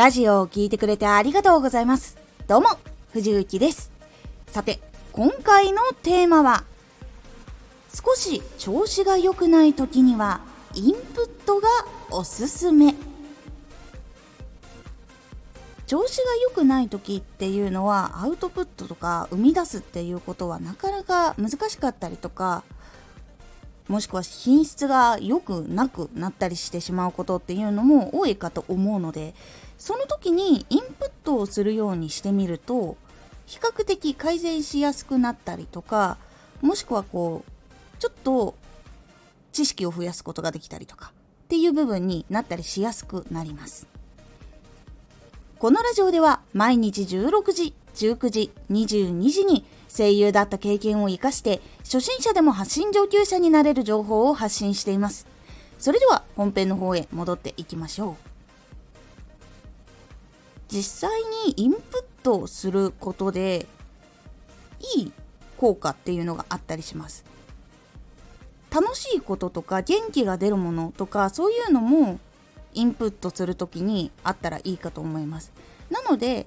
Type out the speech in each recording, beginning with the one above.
ラジオを聴いてくれてありがとうございます。どうも、藤幸です。さて、今回のテーマは、少し調子が良くない時には、インプットがおすすめ。調子が良くない時っていうのはアウトプットとか生み出すっていうことはなかなか難しかったりとかもしくは品質が良くなくなったりしてしまうことっていうのも多いかと思うのでその時にインプットをするようにしてみると比較的改善しやすくなったりとかもしくはこうちょっと知識を増やすことができたりとかっていう部分になったりしやすくなります。このラジオでは毎日16時、19時、22時に声優だった経験を活かして初心者でも発信上級者になれる情報を発信しています。それでは本編の方へ戻っていきましょう。実際にインプットすることでいい効果っていうのがあったりします。楽しいこととか元気が出るものとかそういうのもインプットする時にあったらいいかと思いますなので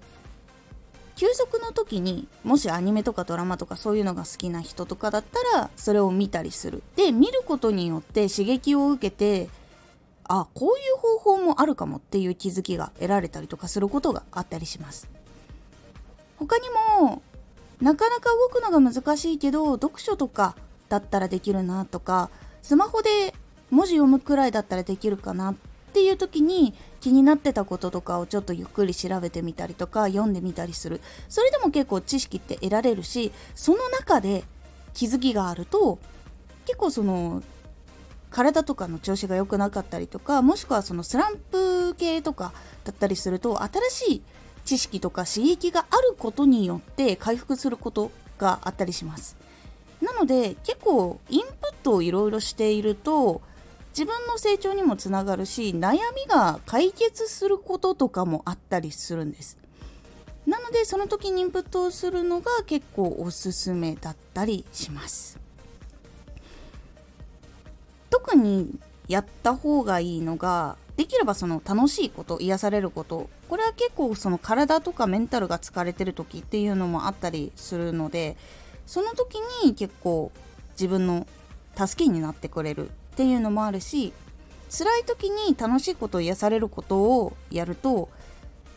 休息の時にもしアニメとかドラマとかそういうのが好きな人とかだったらそれを見たりするで見ることによって刺激を受けてあこういう方法もあるかもっていう気づきが得られたりとかすることがあったりします。他にもなかなか動くのが難しいけど読書とかだったらできるなとかスマホで文字読むくらいだったらできるかなっていう時に気になってたこととかをちょっとゆっくり調べてみたりとか読んでみたりする。それでも結構知識って得られるしその中で気づきがあると結構その体とかの調子が良くなかったりとかもしくはそのスランプ系とかだったりすると新しい知識とか刺激があることによって回復することがあったりします。なので結構インプットをいろいろしていると自分の成長にもつながるし悩みが解決することとかもあったりするんです。なのでその時にインプットをするのが結構おすすめだったりします。特にやった方がいいのができればその楽しいこと癒されること。これは結構その体とかメンタルが疲れてる時っていうのもあったりするのでその時に結構自分の助けになってくれるっていうのもあるし辛い時に楽しいことを癒されることをやると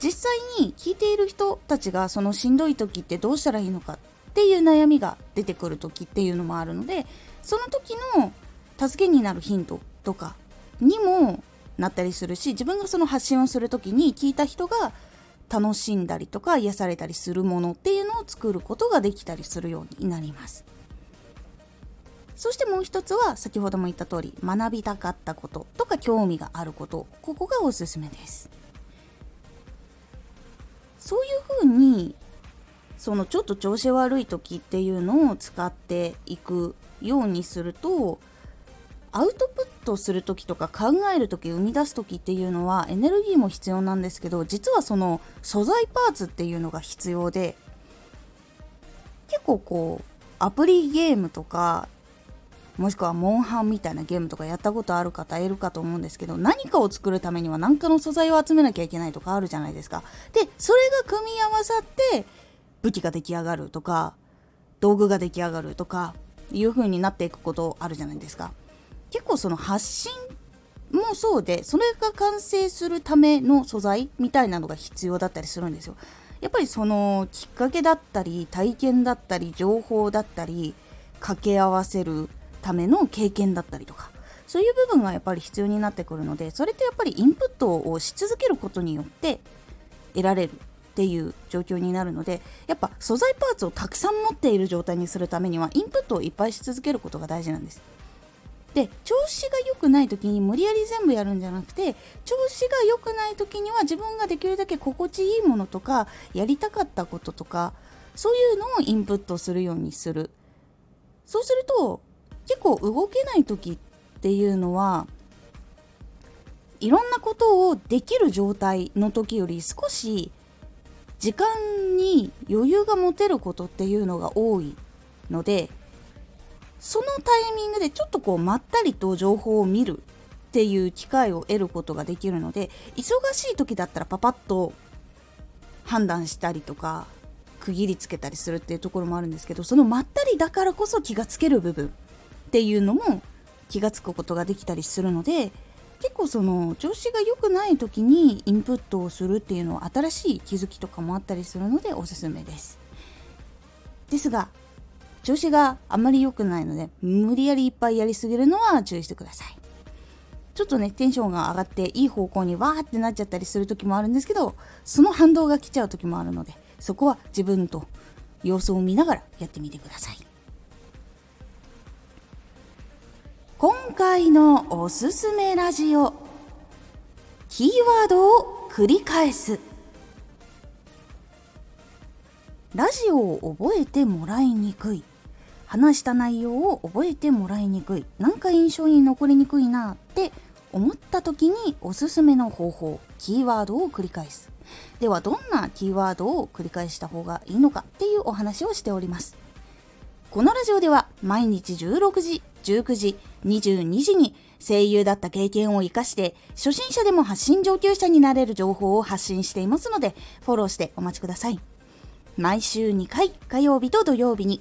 実際に聞いている人たちがそのしんどい時ってどうしたらいいのかっていう悩みが出てくる時っていうのもあるのでその時の助けになるヒントとかにもなったりするし自分がその発信をする時に聞いた人が楽しんだりとか癒されたりするものっていうのを作ることができたりするようになります。そしてもう一つは先ほども言った通り学びたかったこととか興味があることここがおすすめです。そういうふうにそのちょっと調子悪い時っていうのを使っていくようにするとアウトプットする時とか考える時生み出す時っていうのはエネルギーも必要なんですけど実はその素材パーツっていうのが必要で結構こうアプリゲームとかもしくはモンハンみたいなゲームとかやったことある方いるかと思うんですけど何かを作るためには何かの素材を集めなきゃいけないとかあるじゃないですか。でそれが組み合わさって武器が出来上がるとか道具が出来上がるとかいう風になっていくことあるじゃないですか。結構その発信もそうでそれが完成するための素材みたいなのが必要だったりするんですよ。やっぱりそのきっかけだったり体験だったり情報だったり掛け合わせるための経験だったりとかそういう部分がやっぱり必要になってくるのでそれってやっぱりインプットをし続けることによって得られるっていう状況になるのでやっぱ素材パーツをたくさん持っている状態にするためにはインプットをいっぱいし続けることが大事なんです。で調子が良くない時に無理やり全部やるんじゃなくて調子が良くない時には自分ができるだけ心地いいものとかやりたかったこととかそういうのをインプットするようにする。そうすると結構動けない時っていうのはいろんなことをできる状態の時より少し時間に余裕が持てることっていうのが多いのでそのタイミングでちょっとこうまったりと情報を見るっていう機会を得ることができるので忙しい時だったらパパッと判断したりとか区切りつけたりするっていうところもあるんですけどそのまったりだからこそ気がつける部分っていうのも気がつくことができたりするので結構その調子が良くない時にインプットをするっていうのは新しい気づきとかもあったりするのでおすすめです。ですが調子があまり良くないので無理やりいっぱいやりすぎるのは注意してください。ちょっとねテンションが上がっていい方向にわーってなっちゃったりする時もあるんですけどその反動が来ちゃう時もあるのでそこは自分と様子を見ながらやってみてください。今回のおすすめラジオキーワードを繰り返す。ラジオを覚えてもらいにくい。話した内容を覚えてもらいにくい。なんか印象に残りにくいなって思った時におすすめの方法キーワードを繰り返す。ではどんなキーワードを繰り返した方がいいのかっていうお話をしております。このラジオでは毎日16時19時22時に声優だった経験を活かして初心者でも発信上級者になれる情報を発信していますのでフォローしてお待ちください。毎週2回火曜日と土曜日に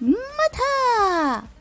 また。